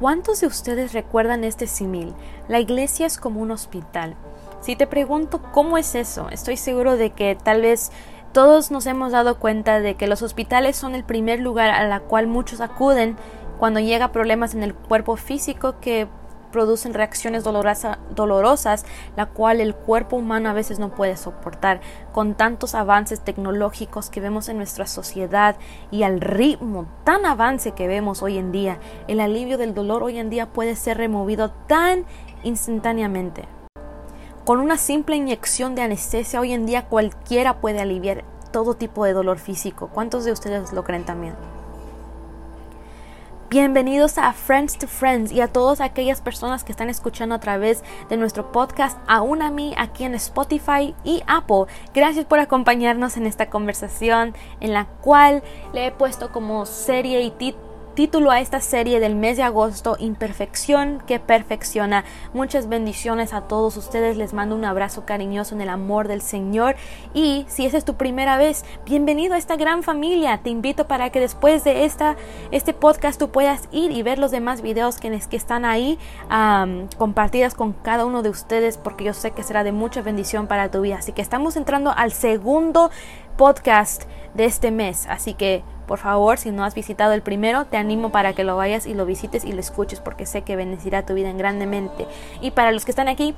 ¿Cuántos de ustedes recuerdan este simil? La iglesia es como un hospital. Si te pregunto cómo es eso, estoy seguro de que tal vez todos nos hemos dado cuenta de que los hospitales son el primer lugar a la cual muchos acuden cuando llega problemas en el cuerpo físico que producen reacciones dolorosas, la cual el cuerpo humano a veces no puede soportar. Con tantos avances tecnológicos que vemos en nuestra sociedad y al ritmo tan avance que vemos hoy en día, el alivio del dolor hoy en día puede ser removido tan instantáneamente. Con una simple inyección de anestesia hoy en día cualquiera puede aliviar todo tipo de dolor físico. ¿Cuántos de ustedes lo creen también? Bienvenidos a Friends to Friends y a todas aquellas personas que están escuchando a través de nuestro podcast, aún a mí aquí en Spotify y Apple. Gracias por acompañarnos en esta conversación en la cual le he puesto como serie y título título a esta serie del mes de agosto, Imperfección que perfecciona. Muchas bendiciones a todos ustedes, les mando un abrazo cariñoso en el amor del Señor y si esa es tu primera vez, bienvenido a esta gran familia. Te invito para que después de esta, este podcast tú puedas ir y ver los demás videos que, que están ahí compartidas con cada uno de ustedes porque yo sé que será de mucha bendición para tu vida. Así que estamos entrando al segundo podcast de este mes, así que por favor, si no has visitado el primero, te animo para que lo vayas y lo visites y lo escuches porque sé que bendecirá tu vida en grandemente. Y para los que están aquí,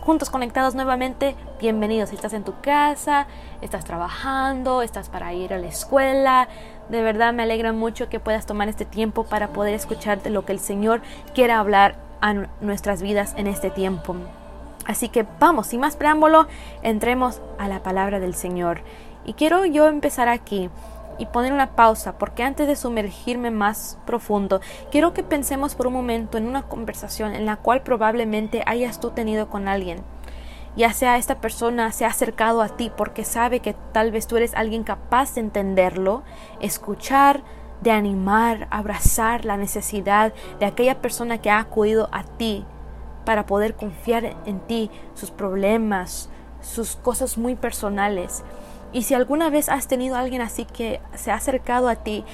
juntos conectados nuevamente, bienvenidos. Si estás en tu casa, estás trabajando, estás para ir a la escuela, de verdad me alegra mucho que puedas tomar este tiempo para poder escucharte lo que el Señor quiera hablar a nuestras vidas en este tiempo. Así que vamos, sin más preámbulo, entremos a la palabra del Señor. Y quiero yo empezar aquí y poner una pausa, porque antes de sumergirme más profundo, quiero que pensemos por un momento en una conversación en la cual probablemente hayas tú tenido con alguien. Ya sea esta persona se ha acercado a ti porque sabe que tal vez tú eres alguien capaz de entenderlo, escuchar, de animar, abrazar la necesidad de aquella persona que ha acudido a ti para poder confiar en ti, sus problemas, sus cosas muy personales. Y si alguna vez has tenido a alguien así que se ha acercado a ti,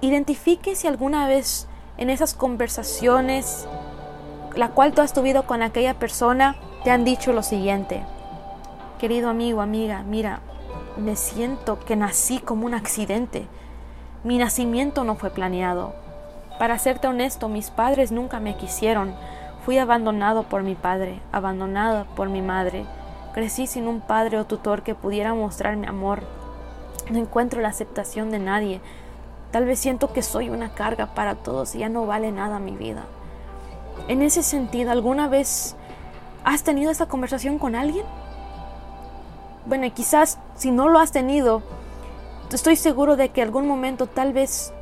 identifique si alguna vez en esas conversaciones, la cual tú has tenido con aquella persona, te han dicho lo siguiente. Querido amigo, amiga, mira, me siento que nací como un accidente. Mi nacimiento no fue planeado. Para serte honesto, mis padres nunca me quisieron. Fui abandonado por mi padre, abandonado por mi madre. Crecí sin un padre o tutor que pudiera mostrarme amor. No encuentro la aceptación de nadie. Tal vez siento que soy una carga para todos y ya no vale nada mi vida. En ese sentido, ¿alguna vez has tenido esta conversación con alguien? Bueno, quizás si no lo has tenido, estoy seguro de que algún momento tal vez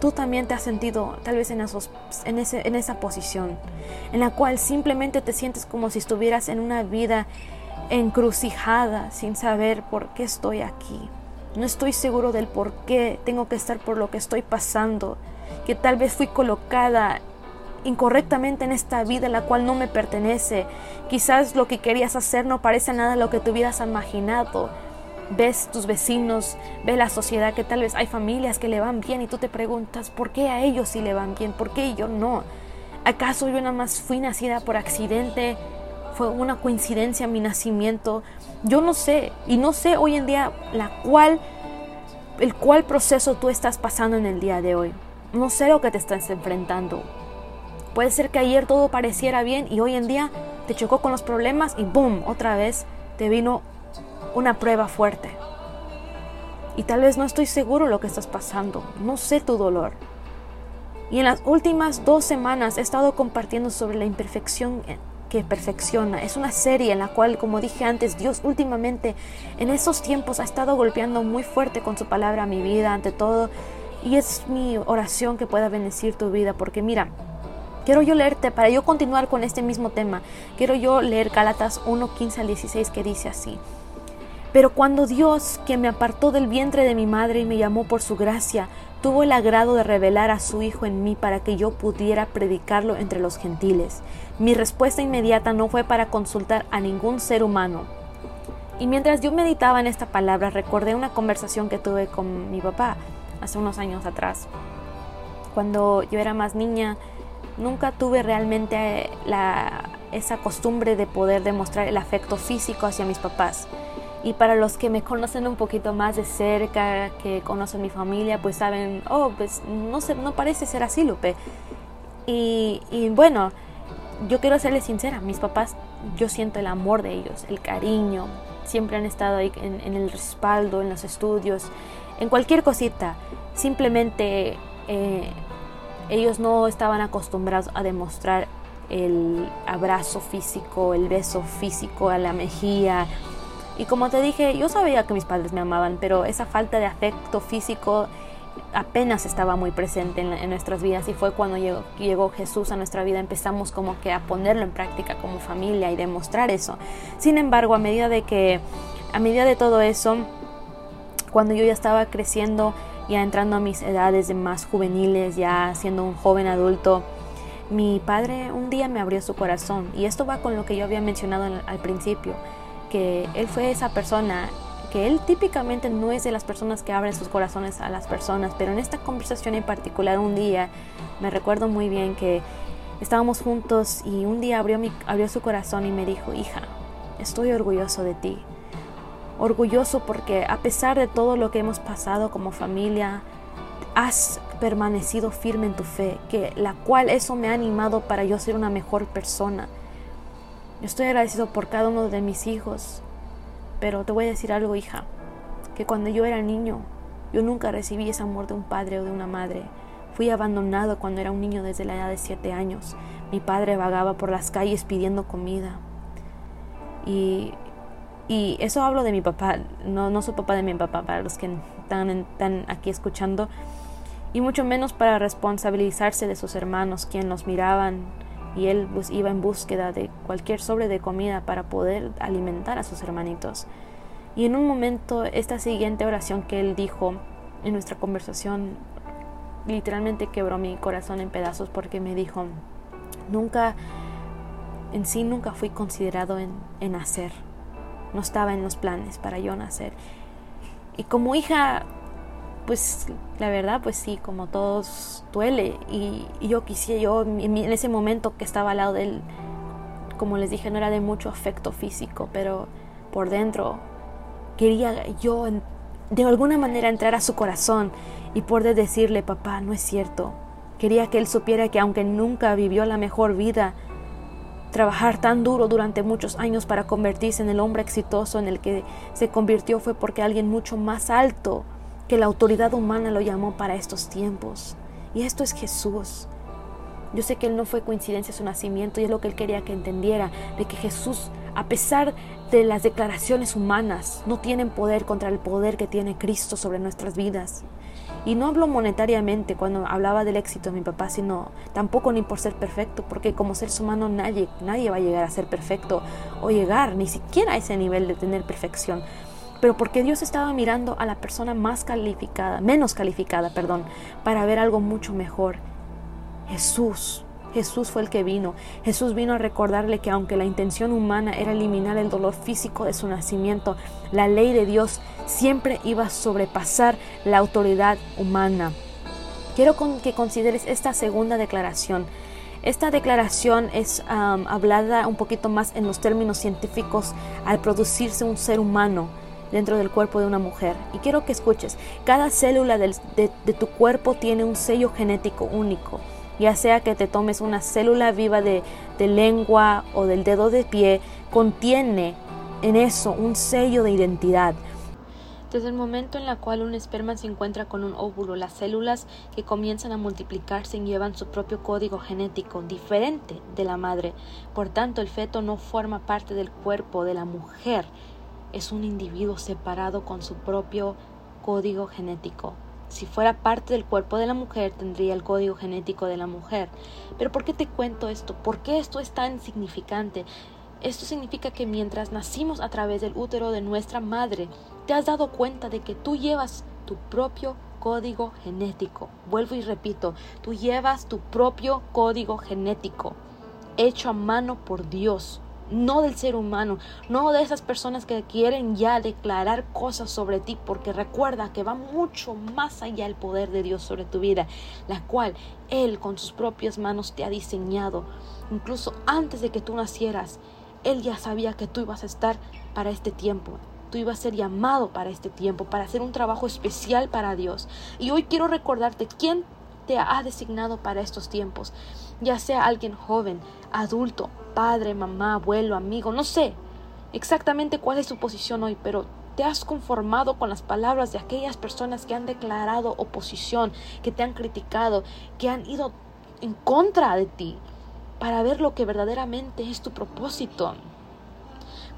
tú también te has sentido tal vez en, en, ese, en esa posición, en la cual simplemente te sientes como si estuvieras en una vida encrucijada sin saber por qué estoy aquí. No estoy seguro del por qué tengo que estar por lo que estoy pasando, que tal vez fui colocada incorrectamente en esta vida la cual no me pertenece. Quizás lo que querías hacer no parece nada lo que te hubieras imaginado. Ves tus vecinos, ves la sociedad que tal vez hay familias que le van bien y tú te preguntas, ¿por qué a ellos sí le van bien? ¿Por qué yo no? ¿Acaso yo nada más fui nacida por accidente? Fue una coincidencia mi nacimiento. Yo no sé, y no sé hoy en día la cual, el cual proceso tú estás pasando en el día de hoy. No sé lo que te estás enfrentando. Puede ser que ayer todo pareciera bien y hoy en día te chocó con los problemas y boom, otra vez te vino una prueba fuerte. Y tal vez no estoy seguro lo que estás pasando, no sé tu dolor. Y en las últimas dos semanas he estado compartiendo sobre la imperfección que perfecciona. Es una serie en la cual, como dije antes, Dios últimamente en esos tiempos ha estado golpeando muy fuerte con su palabra a mi vida, ante todo. Y es mi oración que pueda bendecir tu vida, porque mira, quiero yo leerte, para yo continuar con este mismo tema, quiero yo leer Gálatas 1, 15 al 16 que dice así. Pero cuando Dios, que me apartó del vientre de mi madre y me llamó por su gracia, tuvo el agrado de revelar a su Hijo en mí para que yo pudiera predicarlo entre los gentiles. Mi respuesta inmediata no fue para consultar a ningún ser humano. Y mientras yo meditaba en esta palabra, recordé una conversación que tuve con mi papá hace unos años atrás. Cuando yo era más niña, nunca tuve realmente la, esa costumbre de poder demostrar el afecto físico hacia mis papás. Y para los que me conocen un poquito más de cerca, que conocen mi familia, pues saben, oh, pues no, se, no parece ser así, Lupe. Y, y bueno, yo quiero serles sincera, mis papás, yo siento el amor de ellos, el cariño, siempre han estado ahí en, el respaldo, en los estudios, en cualquier cosita. Simplemente eh, ellos no estaban acostumbrados a demostrar el abrazo físico, el beso físico a la mejilla. Y como te dije, yo sabía que mis padres me amaban, pero esa falta de afecto físico apenas estaba muy presente en, nuestras vidas. Y fue cuando llegó, Jesús a nuestra vida. Empezamos como que a ponerlo en práctica como familia y demostrar eso. Sin embargo, a medida de que, a medida de todo eso, cuando yo ya estaba creciendo, ya entrando a mis edades de más juveniles, ya siendo un joven adulto, mi padre un día me abrió su corazón. Y esto va con lo que yo había mencionado al principio, que él fue esa persona que él típicamente no es de las personas que abren sus corazones a las personas, pero en esta conversación en particular un día me recuerdo muy bien que estábamos juntos y un día abrió, mi, abrió su corazón y me dijo, hija, estoy orgulloso de ti. Orgulloso porque a pesar de todo lo que hemos pasado como familia, has permanecido firme en tu fe, que la cual eso me ha animado para yo ser una mejor persona. Estoy agradecido por cada uno de mis hijos, pero te voy a decir algo, hija, que cuando yo era niño, yo nunca recibí ese amor de un padre o de una madre. Fui abandonado cuando era un niño desde la edad de siete años. Mi padre vagaba por las calles pidiendo comida. Y, y eso hablo de mi papá, no, no soy papá de mi papá, para los que están, aquí escuchando. Y mucho menos para responsabilizarse de sus hermanos, quien los miraban y él iba en búsqueda de cualquier sobre de comida para poder alimentar a sus hermanitos. Y en un momento esta siguiente oración que él dijo en nuestra conversación literalmente quebró mi corazón en pedazos porque me dijo, nunca, en sí nunca fui considerado en, en nacer, no estaba en los planes para yo nacer. Y como hija pues la verdad, pues sí, como todos duele. Y, yo quisiera, yo en, ese momento que estaba al lado de él, como les dije, no era de mucho afecto físico, pero por dentro quería yo de alguna manera entrar a su corazón y poder decirle, papá, no es cierto. Quería que él supiera que aunque nunca vivió la mejor vida, trabajar tan duro durante muchos años para convertirse en el hombre exitoso en el que se convirtió fue porque alguien mucho más alto que la autoridad humana lo llamó para estos tiempos. Y esto es Jesús. Yo sé que Él no fue coincidencia su nacimiento y es lo que Él quería que entendiera, de que Jesús, a pesar de las declaraciones humanas, no tienen poder contra el poder que tiene Cristo sobre nuestras vidas. Y no hablo monetariamente cuando hablaba del éxito de mi papá, sino tampoco ni por ser perfecto, porque como seres humanos nadie, nadie va a llegar a ser perfecto o llegar ni siquiera a ese nivel de tener perfección pero porque Dios estaba mirando a la persona más calificada, menos calificada, perdón, para ver algo mucho mejor. Jesús. Jesús fue el que vino. Jesús vino a recordarle que aunque la intención humana era eliminar el dolor físico de su nacimiento, la ley de Dios siempre iba a sobrepasar la autoridad humana. Quiero que consideres esta segunda declaración. Esta declaración es hablada un poquito más en los términos científicos al producirse un ser humano dentro del cuerpo de una mujer. Y quiero que escuches, cada célula de, tu cuerpo tiene un sello genético único, ya sea que te tomes una célula viva de, lengua o del dedo de pie, contiene en eso un sello de identidad. Desde el momento en el cual un esperma se encuentra con un óvulo, las células que comienzan a multiplicarse llevan su propio código genético diferente de la madre. Por tanto, el feto no forma parte del cuerpo de la mujer, es un individuo separado con su propio código genético. Si fuera parte del cuerpo de la mujer, tendría el código genético de la mujer. Pero ¿por qué te cuento esto? ¿Por qué esto es tan significante? Esto significa que mientras nacimos a través del útero de nuestra madre, te has dado cuenta de que tú llevas tu propio código genético. Vuelvo y repito, tú llevas tu propio código genético, hecho a mano por Dios no del ser humano, no de esas personas que quieren ya declarar cosas sobre ti, porque recuerda que va mucho más allá el poder de Dios sobre tu vida, la cual Él con sus propias manos te ha diseñado. Incluso antes de que tú nacieras, Él ya sabía que tú ibas a estar para este tiempo. Tú ibas a ser llamado para este tiempo, para hacer un trabajo especial para Dios. Y hoy quiero recordarte quién te ha designado para estos tiempos, ya sea alguien joven, adulto, padre, mamá, abuelo, amigo, no sé exactamente cuál es su posición hoy, pero te has conformado con las palabras de aquellas personas que han declarado oposición, que te han criticado, que han ido en contra de ti, para ver lo que verdaderamente es tu propósito.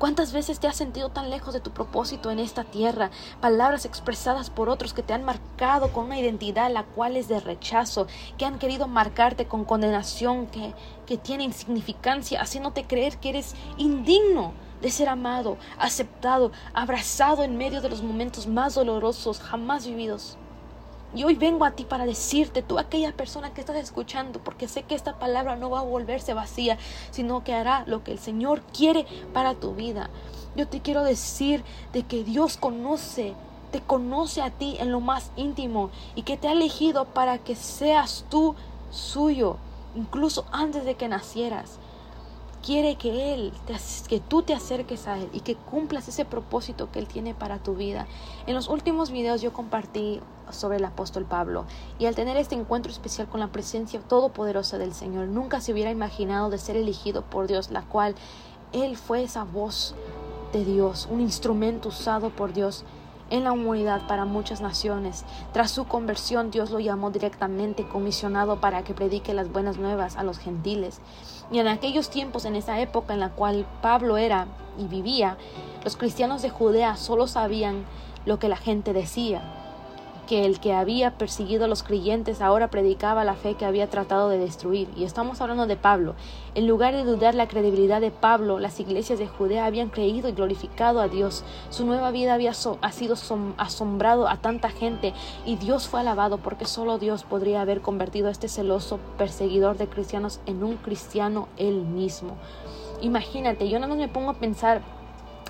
¿Cuántas veces te has sentido tan lejos de tu propósito en esta tierra? Palabras expresadas por otros que te han marcado con una identidad la cual es de rechazo, que han querido marcarte con condenación, que, que tiene insignificancia, haciéndote creer que eres indigno de ser amado, aceptado, abrazado en medio de los momentos más dolorosos jamás vividos. Y hoy vengo a ti para decirte, tú aquella persona que estás escuchando, porque sé que esta palabra no va a volverse vacía, sino que hará lo que el Señor quiere para tu vida. Yo te quiero decir de que Dios conoce, te conoce a ti en lo más íntimo y que te ha elegido para que seas tú suyo, incluso antes de que nacieras quiere que Él, que tú te acerques a Él y que cumplas ese propósito que Él tiene para tu vida. En los últimos videos yo compartí sobre el apóstol Pablo y al tener este encuentro especial con la presencia todopoderosa del Señor, nunca se hubiera imaginado de ser elegido por Dios, la cual Él fue esa voz de Dios, un instrumento usado por Dios en la humanidad para muchas naciones. Tras su conversión, Dios lo llamó directamente comisionado para que predique las buenas nuevas a los gentiles. Y en aquellos tiempos, en esa época en la cual Pablo era y vivía, los cristianos de Judea solo sabían lo que la gente decía que el que había perseguido a los creyentes ahora predicaba la fe que había tratado de destruir. Y estamos hablando de Pablo. En lugar de dudar la credibilidad de Pablo, las iglesias de Judea habían creído y glorificado a Dios. Su nueva vida había ha sido asombrado a tanta gente y Dios fue alabado porque solo Dios podría haber convertido a este celoso perseguidor de cristianos en un cristiano él mismo. Imagínate, yo no me pongo a pensar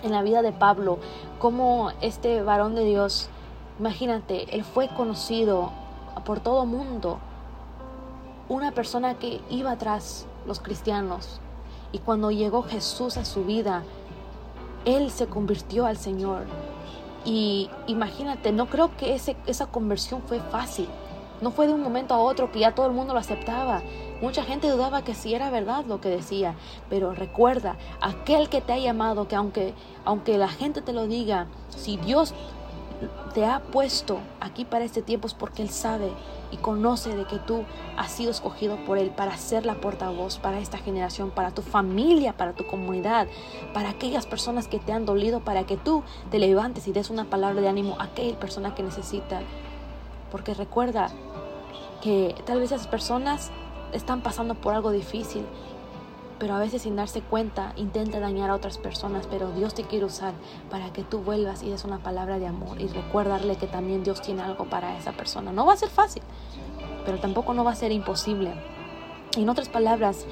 en la vida de Pablo, como este varón de Dios Imagínate, él fue conocido por todo mundo, una persona que iba tras los cristianos. Y cuando llegó Jesús a su vida, él se convirtió al Señor. Y imagínate, no creo que ese, esa conversión fue fácil. No fue de un momento a otro que ya todo el mundo lo aceptaba. Mucha gente dudaba que si era verdad lo que decía. Pero recuerda, aquel que te ha llamado, que aunque, aunque la gente te lo diga, si Dios te ha puesto aquí para este tiempo es porque Él sabe y conoce de que tú has sido escogido por Él para ser la portavoz para esta generación, para tu familia, para tu comunidad, para aquellas personas que te han dolido, para que tú te levantes y des una palabra de ánimo a aquella persona que necesita. Porque recuerda que tal vez esas personas están pasando por algo difícil pero a veces sin darse cuenta intenta dañar a otras personas, pero Dios te quiere usar para que tú vuelvas y des una palabra de amor y recuerdarle que también Dios tiene algo para esa persona. No va a ser fácil, pero tampoco no va a ser imposible. En otras palabras,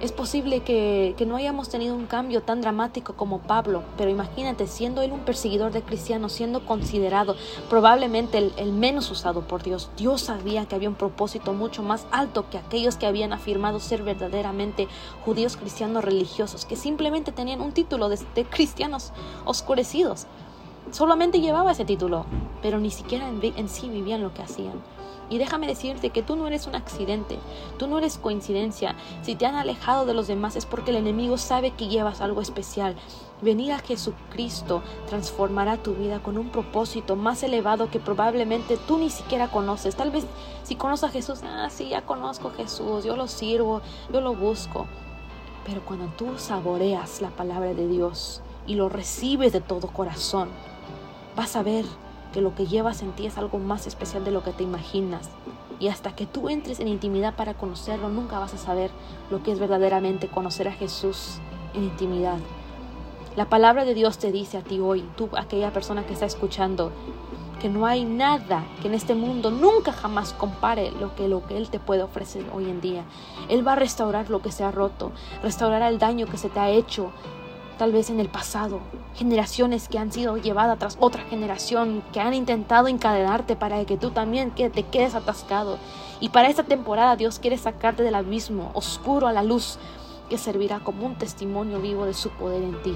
es posible que, no hayamos tenido un cambio tan dramático como Pablo, pero imagínate, siendo él un perseguidor de cristianos, siendo considerado probablemente el, menos usado por Dios, Dios sabía que había un propósito mucho más alto que aquellos que habían afirmado ser verdaderamente judíos cristianos religiosos, que simplemente tenían un título de cristianos oscurecidos. Solamente llevaba ese título, pero ni siquiera en, en sí vivían lo que hacían. Y déjame decirte que tú no eres un accidente, tú no eres coincidencia. Si te han alejado de los demás es porque el enemigo sabe que llevas algo especial. Venir a Jesucristo transformará tu vida con un propósito más elevado que probablemente tú ni siquiera conoces. Tal vez si conoces a Jesús, ah, sí, ya conozco a Jesús, yo lo sirvo, yo lo busco. Pero cuando tú saboreas la palabra de Dios y lo recibes de todo corazón, vas a ver que lo que llevas en ti es algo más especial de lo que te imaginas. Y hasta que tú entres en intimidad para conocerlo, nunca vas a saber lo que es verdaderamente conocer a Jesús en intimidad. La palabra de Dios te dice a ti hoy, tú, aquella persona que está escuchando, que no hay nada que en este mundo nunca jamás compare lo que, lo que Él te puede ofrecer hoy en día. Él va a restaurar lo que se ha roto, restaurará el daño que se te ha hecho, tal vez en el pasado, generaciones que han sido llevadas tras otra generación, que han intentado encadenarte para que tú también te quedes atascado. Y para esta temporada Dios quiere sacarte del abismo oscuro a la luz que servirá como un testimonio vivo de su poder en ti.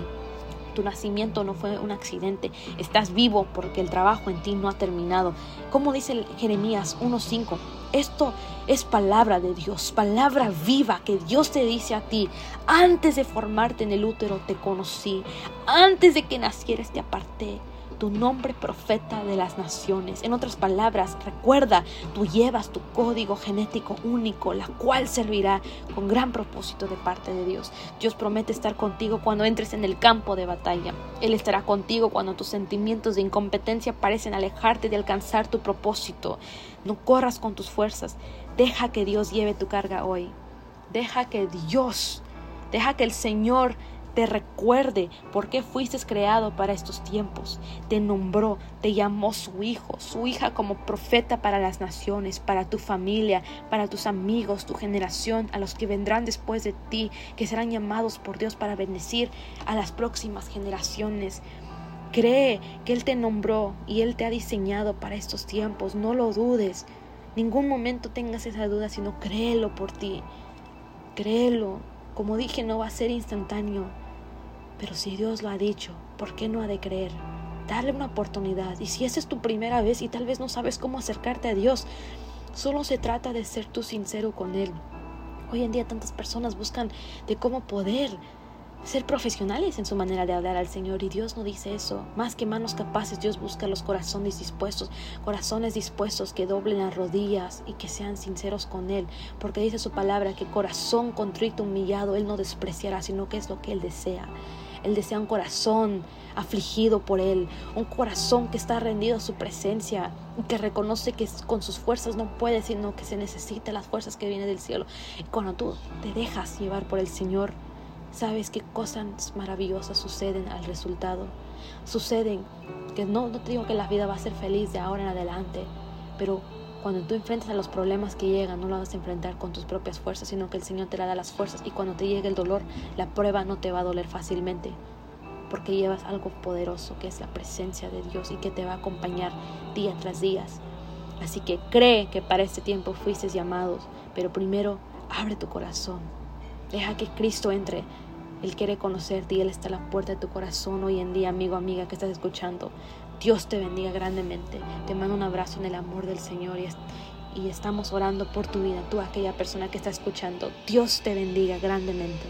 Tu nacimiento no fue un accidente. Estás vivo porque el trabajo en ti no ha terminado. Como dice Jeremías 1.5, esto es palabra de Dios, palabra viva que Dios te dice a ti. Antes de formarte en el útero te conocí. Antes de que nacieras te aparté tu nombre profeta de las naciones. En otras palabras, recuerda, tú llevas tu código genético único, la cual servirá con gran propósito de parte de Dios. Dios promete estar contigo cuando entres en el campo de batalla. Él estará contigo cuando tus sentimientos de incompetencia parecen alejarte de alcanzar tu propósito. No corras con tus fuerzas. Deja que Dios lleve tu carga hoy. Deja que Dios, deja que el Señor te recuerde por qué fuiste creado para estos tiempos. Te nombró, te llamó su hijo, su hija como profeta para las naciones, para tu familia, para tus amigos, tu generación, a los que vendrán después de ti, que serán llamados por Dios para bendecir a las próximas generaciones. Cree que Él te nombró y Él te ha diseñado para estos tiempos. No lo dudes. Ningún momento tengas esa duda, sino créelo por ti. Créelo. Como dije, no va a ser instantáneo. Pero si Dios lo ha dicho, ¿por qué no ha de creer? Darle una oportunidad. Y si esa es tu primera vez y tal vez no sabes cómo acercarte a Dios, solo se trata de ser tú sincero con Él. Hoy en día tantas personas buscan de cómo poder ser profesionales en su manera de hablar al Señor y Dios no dice eso. Más que manos capaces, Dios busca los corazones dispuestos, corazones dispuestos que doblen las rodillas y que sean sinceros con Él, porque dice su palabra que corazón contrito, humillado, Él no despreciará, sino que es lo que Él desea. Él desea un corazón afligido por Él, un corazón que está rendido a su presencia, que reconoce que con sus fuerzas no puede, sino que se necesita las fuerzas que vienen del cielo. Y cuando tú te dejas llevar por el Señor, sabes qué cosas maravillosas suceden al resultado. Suceden que no, no te digo que la vida va a ser feliz de ahora en adelante, pero cuando tú enfrentas a los problemas que llegan, no lo vas a enfrentar con tus propias fuerzas, sino que el Señor te da las fuerzas. Y cuando te llegue el dolor, la prueba no te va a doler fácilmente, porque llevas algo poderoso que es la presencia de Dios y que te va a acompañar día tras día. Así que cree que para este tiempo fuiste llamados, pero primero abre tu corazón. Deja que Cristo entre. Él quiere conocerte y Él está a la puerta de tu corazón hoy en día, amigo, amiga, que estás escuchando. Dios te bendiga grandemente. Te mando un abrazo en el amor del Señor y, y estamos orando por tu vida, tú aquella persona que está escuchando. Dios te bendiga grandemente.